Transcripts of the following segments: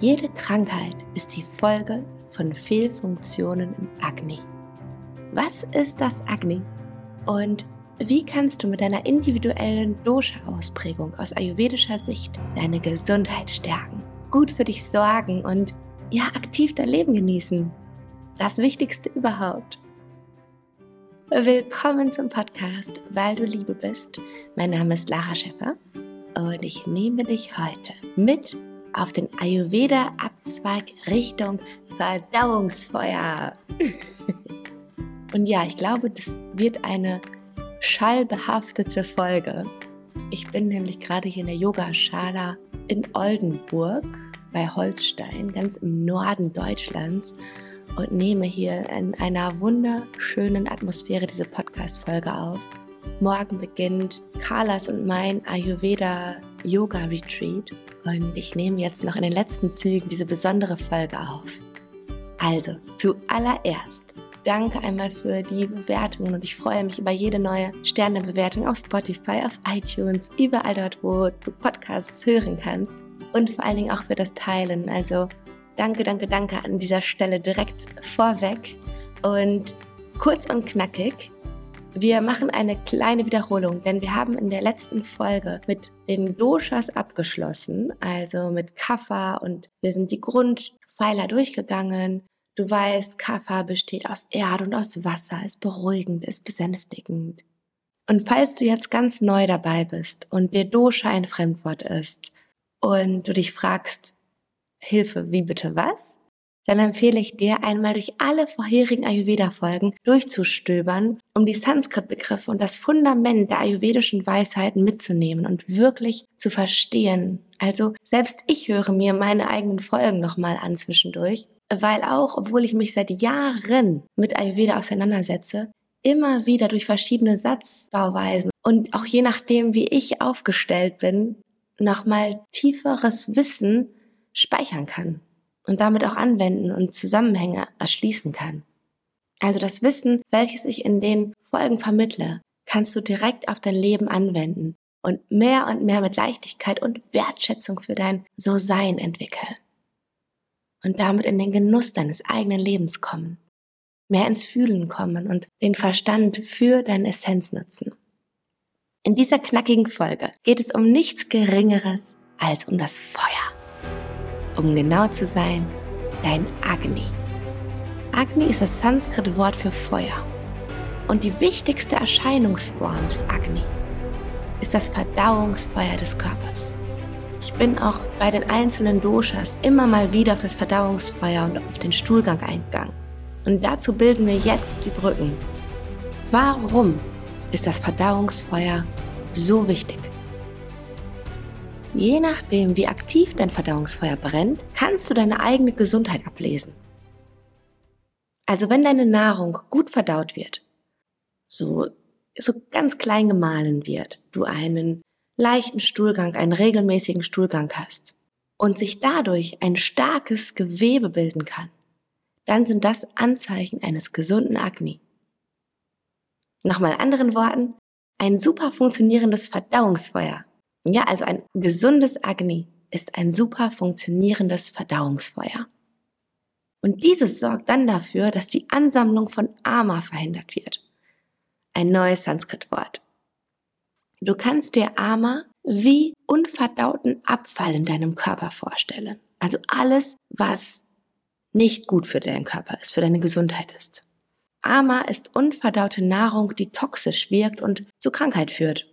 Jede Krankheit ist die Folge von Fehlfunktionen im Agni. Was ist das Agni? Und wie kannst du mit deiner individuellen Dosha-Ausprägung aus ayurvedischer Sicht deine Gesundheit stärken, gut für dich sorgen und ja, aktiv dein Leben genießen? Das Wichtigste überhaupt. Willkommen zum Podcast, weil du Liebe bist. Mein Name ist Lara Schäffer und ich nehme dich heute mit auf den Ayurveda-Abzweig Richtung Verdauungsfeuer. und ja, ich glaube, das wird eine schallbehaftete Folge. Ich bin nämlich gerade hier in der Yogaschala in Oldenburg bei Holstein, ganz im Norden Deutschlands und nehme hier in einer wunderschönen Atmosphäre diese Podcast-Folge auf. Morgen beginnt Carlas und mein Ayurveda Yoga Retreat und ich nehme jetzt noch in den letzten Zügen diese besondere Folge auf. Also, zuallererst danke einmal für die Bewertungen und ich freue mich über jede neue Sternebewertung auf Spotify, auf iTunes, überall dort, wo du Podcasts hören kannst und vor allen Dingen auch für das Teilen. Also danke, danke, danke an dieser Stelle direkt vorweg und kurz und knackig. Wir machen eine kleine Wiederholung, denn wir haben in der letzten Folge mit den Doshas abgeschlossen, also mit Kapha und wir sind die Grundpfeiler durchgegangen. Du weißt, Kapha besteht aus Erde und aus Wasser, ist beruhigend, ist besänftigend. Und falls du jetzt ganz neu dabei bist und dir Dosha ein Fremdwort ist und du dich fragst, Hilfe, wie bitte was? Dann empfehle ich dir, einmal durch alle vorherigen Ayurveda-Folgen durchzustöbern, um die Sanskrit-Begriffe und das Fundament der ayurvedischen Weisheiten mitzunehmen und wirklich zu verstehen. Also selbst ich höre mir meine eigenen Folgen nochmal an zwischendurch, weil auch, obwohl ich mich seit Jahren mit Ayurveda auseinandersetze, immer wieder durch verschiedene Satzbauweisen und auch je nachdem, wie ich aufgestellt bin, nochmal tieferes Wissen speichern kann und damit auch anwenden und Zusammenhänge erschließen kann. Also das Wissen, welches ich in den Folgen vermittle, kannst du direkt auf dein Leben anwenden und mehr und mehr mit Leichtigkeit und Wertschätzung für dein So-Sein entwickeln. Und damit in den Genuss deines eigenen Lebens kommen, mehr ins Fühlen kommen und den Verstand für deine Essenz nutzen. In dieser knackigen Folge geht es um nichts Geringeres als um das Feuer um genau zu sein, dein Agni. Agni ist das Sanskrit-Wort für Feuer. Und die wichtigste Erscheinungsform des Agni ist das Verdauungsfeuer des Körpers. Ich bin auch bei den einzelnen Doshas immer mal wieder auf das Verdauungsfeuer und auf den Stuhlgang eingegangen. Und dazu bilden wir jetzt die Brücken. Warum ist das Verdauungsfeuer so wichtig? Je nachdem, wie aktiv dein Verdauungsfeuer brennt, kannst du deine eigene Gesundheit ablesen. Also wenn deine Nahrung gut verdaut wird, so, so ganz klein gemahlen wird, du einen leichten Stuhlgang, einen regelmäßigen Stuhlgang hast und sich dadurch ein starkes Gewebe bilden kann, dann sind das Anzeichen eines gesunden Agni. Nochmal anderen Worten, ein super funktionierendes Verdauungsfeuer ja, also ein gesundes Agni ist ein super funktionierendes Verdauungsfeuer. Und dieses sorgt dann dafür, dass die Ansammlung von Ama verhindert wird. Ein neues Sanskrit-Wort. Du kannst dir Ama wie unverdauten Abfall in deinem Körper vorstellen. Also alles, was nicht gut für deinen Körper ist, für deine Gesundheit ist. Ama ist unverdaute Nahrung, die toxisch wirkt und zu Krankheit führt.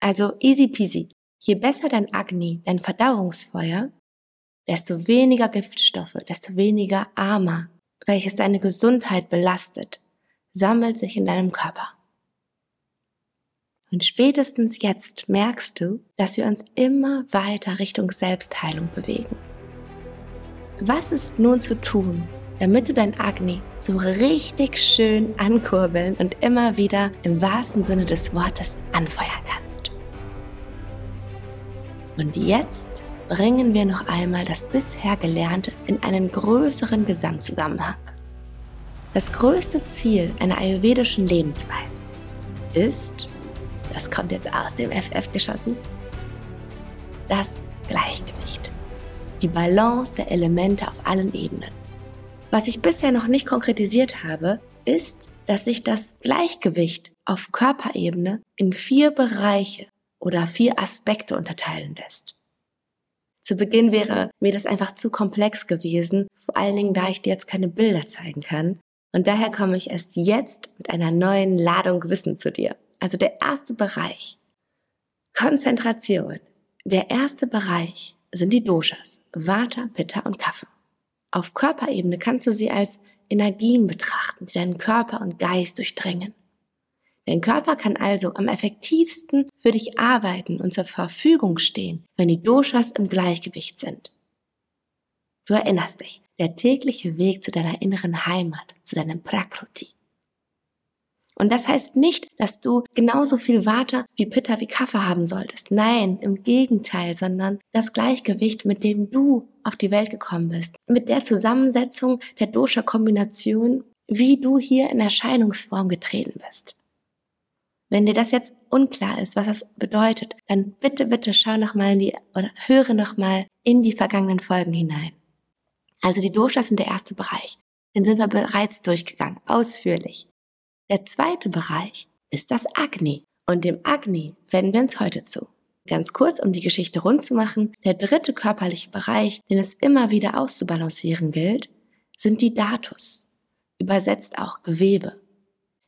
Also easy peasy. Je besser dein Agni, dein Verdauungsfeuer, desto weniger Giftstoffe, desto weniger Ama, welches deine Gesundheit belastet, sammelt sich in deinem Körper. Und spätestens jetzt merkst du, dass wir uns immer weiter Richtung Selbstheilung bewegen. Was ist nun zu tun, damit du dein Agni so richtig schön ankurbeln und immer wieder im wahrsten Sinne des Wortes anfeuern kannst? Und jetzt bringen wir noch einmal das bisher Gelernte in einen größeren Gesamtzusammenhang. Das größte Ziel einer ayurvedischen Lebensweise ist, das kommt jetzt aus dem FF geschossen, das Gleichgewicht. die Balance der Elemente auf allen Ebenen. Was ich bisher noch nicht konkretisiert habe, ist, dass sich das Gleichgewicht auf Körperebene in vier Bereiche oder vier Aspekte unterteilen lässt. Zu Beginn wäre mir das einfach zu komplex gewesen, vor allen Dingen, da ich dir jetzt keine Bilder zeigen kann. Und daher komme ich erst jetzt mit einer neuen Ladung Wissen zu dir. Also der erste Bereich. Konzentration. Der erste Bereich sind die Doshas, Vata, Pitta und Kapha. Auf Körperebene kannst du sie als Energien betrachten, die deinen Körper und Geist durchdringen. Dein Körper kann also am effektivsten für dich arbeiten und zur Verfügung stehen, wenn die Doshas im Gleichgewicht sind. Du erinnerst dich, der tägliche Weg zu deiner inneren Heimat, zu deinem Prakruti. Und das heißt nicht, dass du genauso viel Vata wie Pitta wie Kaffee haben solltest. Nein, im Gegenteil, sondern das Gleichgewicht, mit dem du auf die Welt gekommen bist. Mit der Zusammensetzung der Dosha-Kombination, wie du hier in Erscheinungsform getreten bist. Wenn dir das jetzt unklar ist, was das bedeutet, dann bitte, bitte schau nochmal in die, oder höre nochmal in die vergangenen Folgen hinein. Also die Doshas sind der erste Bereich. Den sind wir bereits durchgegangen, ausführlich. Der zweite Bereich ist das Agni. Und dem Agni wenden wir uns heute zu. Ganz kurz, um die Geschichte rund zu machen, der dritte körperliche Bereich, den es immer wieder auszubalancieren gilt, sind die Datus, übersetzt auch Gewebe.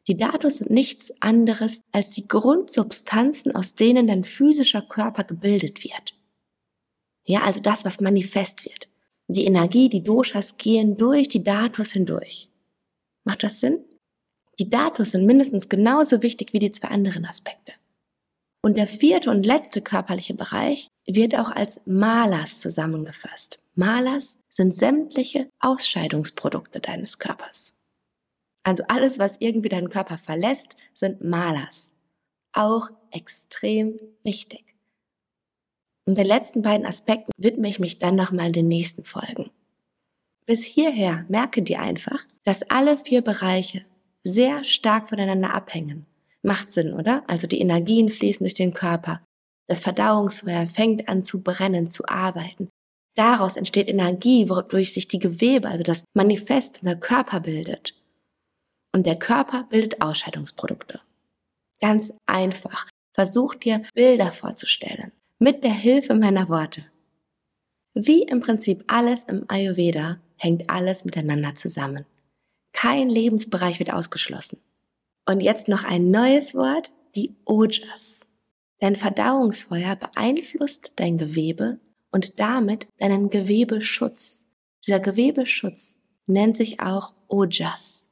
Die Datus sind nichts anderes als die Grundsubstanzen, aus denen dein physischer Körper gebildet wird. Ja, also das, was manifest wird. Die Energie, die Doshas gehen durch die Datus hindurch. Macht das Sinn? Die Datus sind mindestens genauso wichtig wie die zwei anderen Aspekte. Und der vierte und letzte körperliche Bereich wird auch als Malas zusammengefasst. Malas sind sämtliche Ausscheidungsprodukte deines Körpers. Also alles, was irgendwie deinen Körper verlässt, sind Malas. Auch extrem wichtig. Und den letzten beiden Aspekten widme ich mich dann nochmal in den nächsten Folgen. Bis hierher merke dir einfach, dass alle vier Bereiche sehr stark voneinander abhängen. Macht Sinn, oder? Also die Energien fließen durch den Körper. Das Verdauungsfeuer fängt an zu brennen, zu arbeiten. Daraus entsteht Energie, wodurch sich die Gewebe, also das Manifest, unser Körper bildet. Und der Körper bildet Ausscheidungsprodukte. Ganz einfach. Versuch dir Bilder vorzustellen. Mit der Hilfe meiner Worte. Wie im Prinzip alles im Ayurveda hängt alles miteinander zusammen. Kein Lebensbereich wird ausgeschlossen. Und jetzt noch ein neues Wort, die Ojas. Dein Verdauungsfeuer beeinflusst dein Gewebe und damit deinen Gewebeschutz. Dieser Gewebeschutz nennt sich auch Ojas.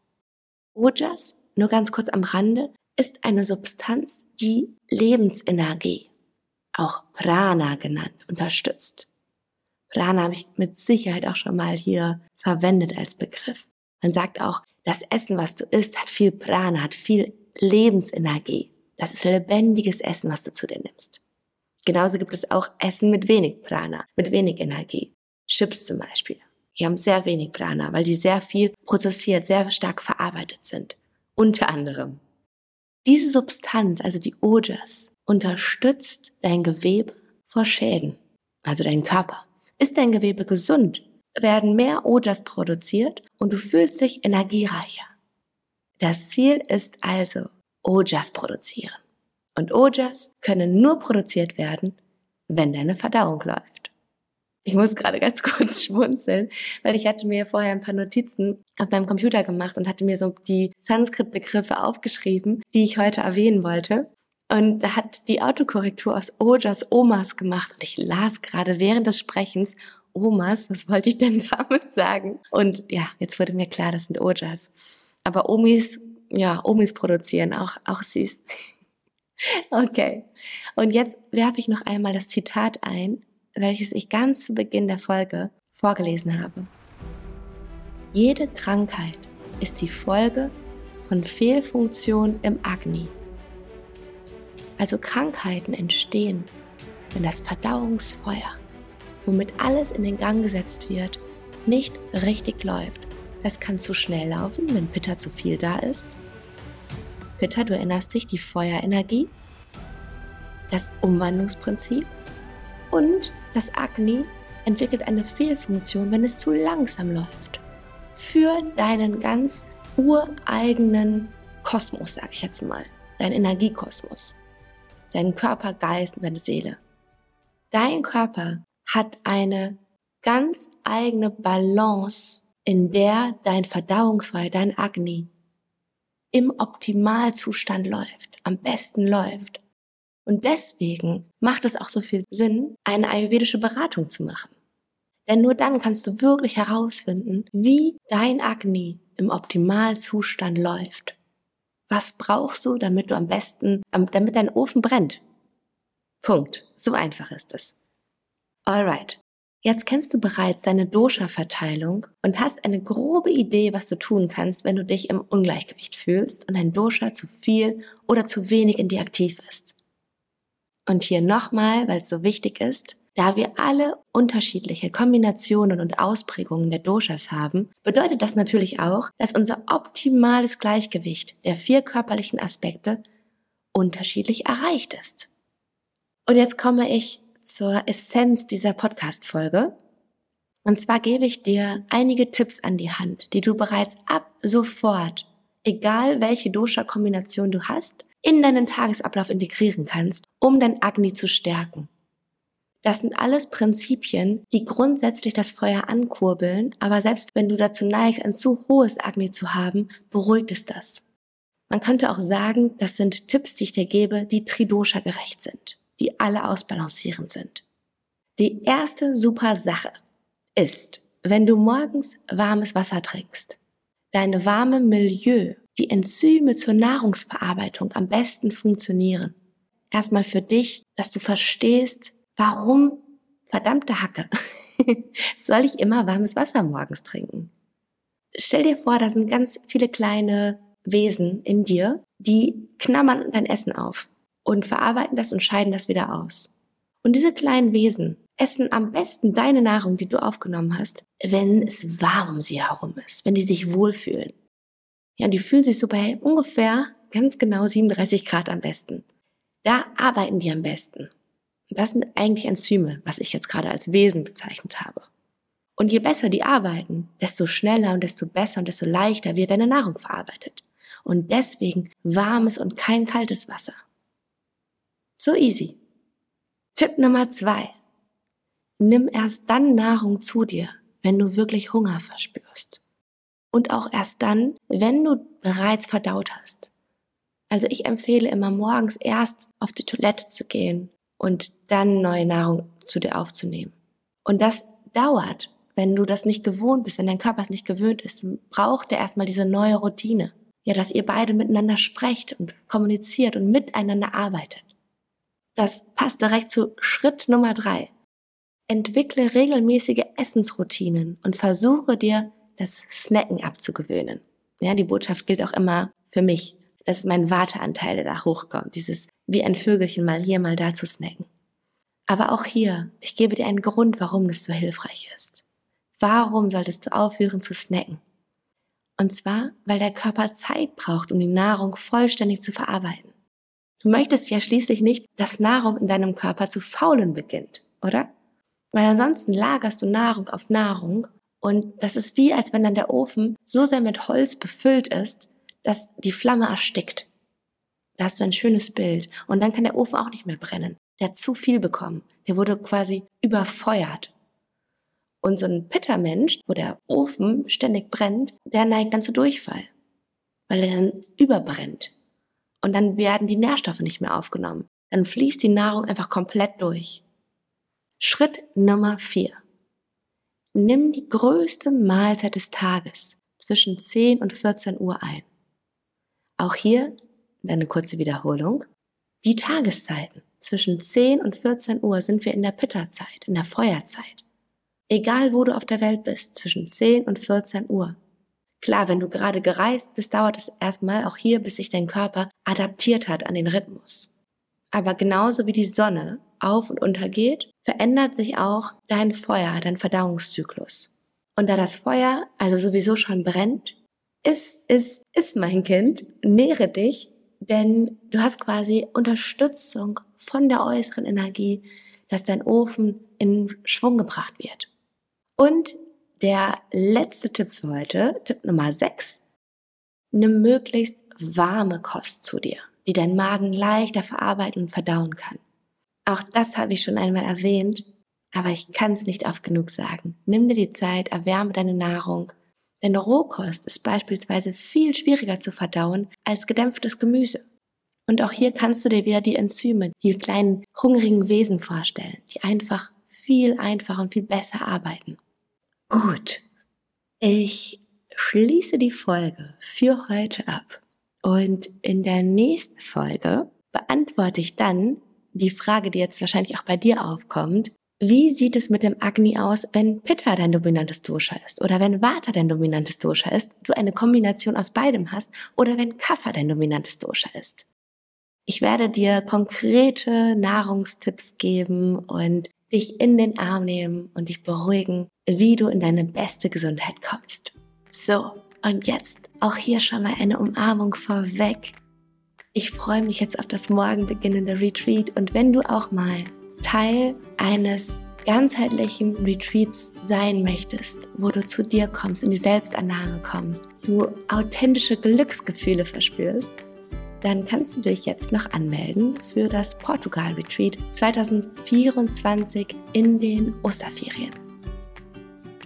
Ojas, nur ganz kurz am Rande, ist eine Substanz, die Lebensenergie, auch Prana genannt, unterstützt. Prana habe ich mit Sicherheit auch schon mal hier verwendet als Begriff. Man sagt auch, das Essen, was du isst, hat viel Prana, hat viel Lebensenergie. Das ist lebendiges Essen, was du zu dir nimmst. Genauso gibt es auch Essen mit wenig Prana, mit wenig Energie. Chips zum Beispiel. Die haben sehr wenig Prana, weil die sehr viel prozessiert, sehr stark verarbeitet sind. Unter anderem. Diese Substanz, also die Ojas, unterstützt dein Gewebe vor Schäden, also deinen Körper. Ist dein Gewebe gesund, werden mehr Ojas produziert und du fühlst dich energiereicher. Das Ziel ist also Ojas produzieren. Und Ojas können nur produziert werden, wenn deine Verdauung läuft. Ich muss gerade ganz kurz schmunzeln, weil ich hatte mir vorher ein paar Notizen auf meinem Computer gemacht und hatte mir so die Sanskrit-Begriffe aufgeschrieben, die ich heute erwähnen wollte. Und da hat die Autokorrektur aus Ojas Omas gemacht und ich las gerade während des Sprechens Omas, was wollte ich denn damit sagen? Und ja, jetzt wurde mir klar, das sind Ojas. Aber Omis, ja, Omis produzieren auch, auch süß. okay. Und jetzt werfe ich noch einmal das Zitat ein, welches ich ganz zu Beginn der Folge vorgelesen habe. Jede Krankheit ist die Folge von Fehlfunktion im Agni. Also Krankheiten entstehen, wenn das Verdauungsfeuer womit alles in den Gang gesetzt wird, nicht richtig läuft. Das kann zu schnell laufen, wenn Pitta zu viel da ist. Pitta, du erinnerst dich, die Feuerenergie, das Umwandlungsprinzip und das Agni entwickelt eine Fehlfunktion, wenn es zu langsam läuft. Für deinen ganz ureigenen Kosmos, sag ich jetzt mal, dein Energiekosmos, deinen Körper, Geist und deine Seele. Dein Körper hat eine ganz eigene Balance, in der dein Verdauungsfeuer, dein Agni im Optimalzustand läuft, am besten läuft. Und deswegen macht es auch so viel Sinn, eine ayurvedische Beratung zu machen. Denn nur dann kannst du wirklich herausfinden, wie dein Agni im Optimalzustand läuft. Was brauchst du, damit du am besten, damit dein Ofen brennt? Punkt. So einfach ist es. Alright. Jetzt kennst du bereits deine Dosha-Verteilung und hast eine grobe Idee, was du tun kannst, wenn du dich im Ungleichgewicht fühlst und dein Dosha zu viel oder zu wenig in dir aktiv ist. Und hier nochmal, weil es so wichtig ist, da wir alle unterschiedliche Kombinationen und Ausprägungen der Doshas haben, bedeutet das natürlich auch, dass unser optimales Gleichgewicht der vier körperlichen Aspekte unterschiedlich erreicht ist. Und jetzt komme ich zur Essenz dieser Podcast-Folge. Und zwar gebe ich dir einige Tipps an die Hand, die du bereits ab sofort, egal welche Dosha-Kombination du hast, in deinen Tagesablauf integrieren kannst, um dein Agni zu stärken. Das sind alles Prinzipien, die grundsätzlich das Feuer ankurbeln, aber selbst wenn du dazu neigst, ein zu hohes Agni zu haben, beruhigt es das. Man könnte auch sagen, das sind Tipps, die ich dir gebe, die Tridosha gerecht sind die alle ausbalancierend sind. Die erste super Sache ist, wenn du morgens warmes Wasser trinkst, deine warme Milieu, die Enzyme zur Nahrungsverarbeitung am besten funktionieren. Erstmal für dich, dass du verstehst, warum verdammte Hacke soll ich immer warmes Wasser morgens trinken. Stell dir vor, da sind ganz viele kleine Wesen in dir, die knabbern dein Essen auf und verarbeiten das und scheiden das wieder aus. Und diese kleinen Wesen essen am besten deine Nahrung, die du aufgenommen hast, wenn es warm um sie herum ist, wenn die sich wohlfühlen. Ja, die fühlen sich so bei ungefähr ganz genau 37 Grad am besten. Da arbeiten die am besten. Und das sind eigentlich Enzyme, was ich jetzt gerade als Wesen bezeichnet habe. Und je besser die arbeiten, desto schneller und desto besser und desto leichter wird deine Nahrung verarbeitet. Und deswegen warmes und kein kaltes Wasser. So easy. Tipp Nummer zwei. Nimm erst dann Nahrung zu dir, wenn du wirklich Hunger verspürst. Und auch erst dann, wenn du bereits verdaut hast. Also ich empfehle immer morgens erst auf die Toilette zu gehen und dann neue Nahrung zu dir aufzunehmen. Und das dauert, wenn du das nicht gewohnt bist, wenn dein Körper es nicht gewöhnt ist, braucht er erstmal diese neue Routine. Ja, dass ihr beide miteinander sprecht und kommuniziert und miteinander arbeitet. Das passt direkt zu Schritt Nummer drei. Entwickle regelmäßige Essensroutinen und versuche dir das Snacken abzugewöhnen. Ja, die Botschaft gilt auch immer für mich. Das ist mein Warteanteil, der da hochkommt. Dieses wie ein Vögelchen mal hier, mal da zu snacken. Aber auch hier, ich gebe dir einen Grund, warum das so hilfreich ist. Warum solltest du aufhören zu snacken? Und zwar, weil der Körper Zeit braucht, um die Nahrung vollständig zu verarbeiten. Du möchtest ja schließlich nicht, dass Nahrung in deinem Körper zu faulen beginnt, oder? Weil ansonsten lagerst du Nahrung auf Nahrung und das ist wie, als wenn dann der Ofen so sehr mit Holz befüllt ist, dass die Flamme erstickt. Da hast du ein schönes Bild und dann kann der Ofen auch nicht mehr brennen. Der hat zu viel bekommen. Der wurde quasi überfeuert. Und so ein Pittermensch, wo der Ofen ständig brennt, der neigt dann zu Durchfall, weil er dann überbrennt. Und dann werden die Nährstoffe nicht mehr aufgenommen. Dann fließt die Nahrung einfach komplett durch. Schritt Nummer vier: Nimm die größte Mahlzeit des Tages zwischen 10 und 14 Uhr ein. Auch hier eine kurze Wiederholung. Die Tageszeiten zwischen 10 und 14 Uhr sind wir in der Pitterzeit, in der Feuerzeit. Egal wo du auf der Welt bist, zwischen 10 und 14 Uhr. Klar, wenn du gerade gereist bist, dauert es erstmal auch hier, bis sich dein Körper adaptiert hat an den Rhythmus. Aber genauso wie die Sonne auf und untergeht, verändert sich auch dein Feuer, dein Verdauungszyklus. Und da das Feuer also sowieso schon brennt, ist, ist, ist mein Kind, nähre dich, denn du hast quasi Unterstützung von der äußeren Energie, dass dein Ofen in Schwung gebracht wird. Und der letzte Tipp für heute, Tipp Nummer 6, nimm möglichst warme Kost zu dir, die dein Magen leichter verarbeiten und verdauen kann. Auch das habe ich schon einmal erwähnt, aber ich kann es nicht oft genug sagen. Nimm dir die Zeit, erwärme deine Nahrung, denn Rohkost ist beispielsweise viel schwieriger zu verdauen als gedämpftes Gemüse. Und auch hier kannst du dir wieder die Enzyme, die kleinen hungrigen Wesen vorstellen, die einfach viel einfacher und viel besser arbeiten. Gut, ich schließe die Folge für heute ab. Und in der nächsten Folge beantworte ich dann die Frage, die jetzt wahrscheinlich auch bei dir aufkommt, wie sieht es mit dem Agni aus, wenn Pitta dein dominantes Dosha ist oder wenn Vata dein dominantes Dosha ist, du eine Kombination aus beidem hast oder wenn Kapha dein dominantes Dosha ist? Ich werde dir konkrete Nahrungstipps geben und dich in den Arm nehmen und dich beruhigen, wie du in deine beste Gesundheit kommst. So, und jetzt auch hier schon mal eine Umarmung vorweg. Ich freue mich jetzt auf das morgen beginnende Retreat und wenn du auch mal Teil eines ganzheitlichen Retreats sein möchtest, wo du zu dir kommst, in die Selbstannahme kommst, du authentische Glücksgefühle verspürst, dann kannst du dich jetzt noch anmelden für das Portugal Retreat 2024 in den Osterferien.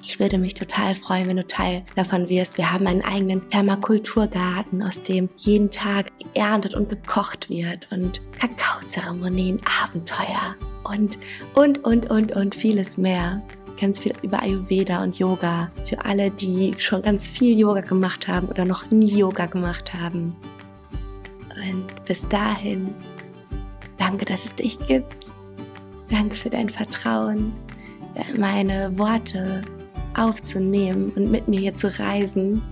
Ich würde mich total freuen, wenn du Teil davon wirst. Wir haben einen eigenen Permakulturgarten, aus dem jeden Tag geerntet und gekocht wird und Kakaozeremonien, Abenteuer und, und, und, und, und vieles mehr. Ganz viel über Ayurveda und Yoga für alle, die schon ganz viel Yoga gemacht haben oder noch nie Yoga gemacht haben. Und bis dahin, danke, dass es dich gibt. Danke für dein Vertrauen, meine Worte aufzunehmen und mit mir hier zu reisen.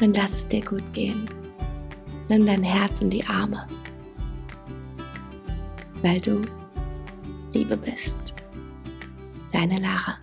Und lass es dir gut gehen. Nimm dein Herz in die Arme, weil du Liebe bist. Deine Lara.